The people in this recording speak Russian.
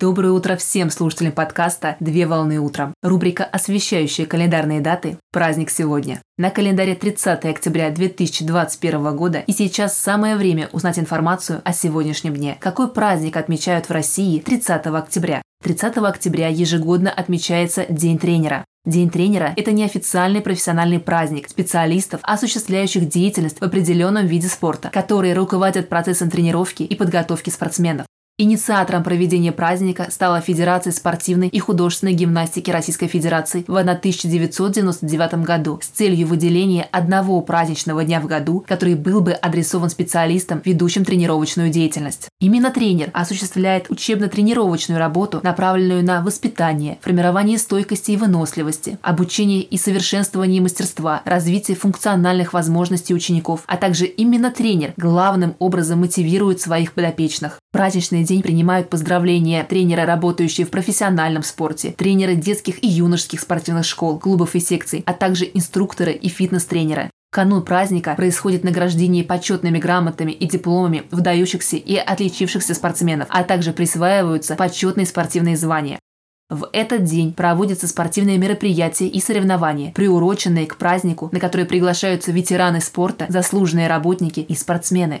Доброе утро всем слушателям подкаста «Две волны утром». Рубрика, освещающая календарные даты «Праздник сегодня». На календаре 30 октября 2021 года и сейчас самое время узнать информацию о сегодняшнем дне. Какой праздник отмечают в России 30 октября? 30 октября ежегодно отмечается День тренера. День тренера – это неофициальный профессиональный праздник специалистов, осуществляющих деятельность в определенном виде спорта, которые руководят процессом тренировки и подготовки спортсменов. Инициатором проведения праздника стала Федерация спортивной и художественной гимнастики Российской Федерации в 1999 году с целью выделения одного праздничного дня в году, который был бы адресован специалистам, ведущим тренировочную деятельность. Именно тренер осуществляет учебно-тренировочную работу, направленную на воспитание, формирование стойкости и выносливости, обучение и совершенствование мастерства, развитие функциональных возможностей учеников, а также именно тренер главным образом мотивирует своих подопечных. Праздничный день принимают поздравления тренера, работающие в профессиональном спорте, тренеры детских и юношеских спортивных школ, клубов и секций, а также инструкторы и фитнес-тренеры. Канун праздника происходит награждение почетными грамотами и дипломами выдающихся и отличившихся спортсменов, а также присваиваются почетные спортивные звания. В этот день проводятся спортивные мероприятия и соревнования, приуроченные к празднику, на которые приглашаются ветераны спорта, заслуженные работники и спортсмены.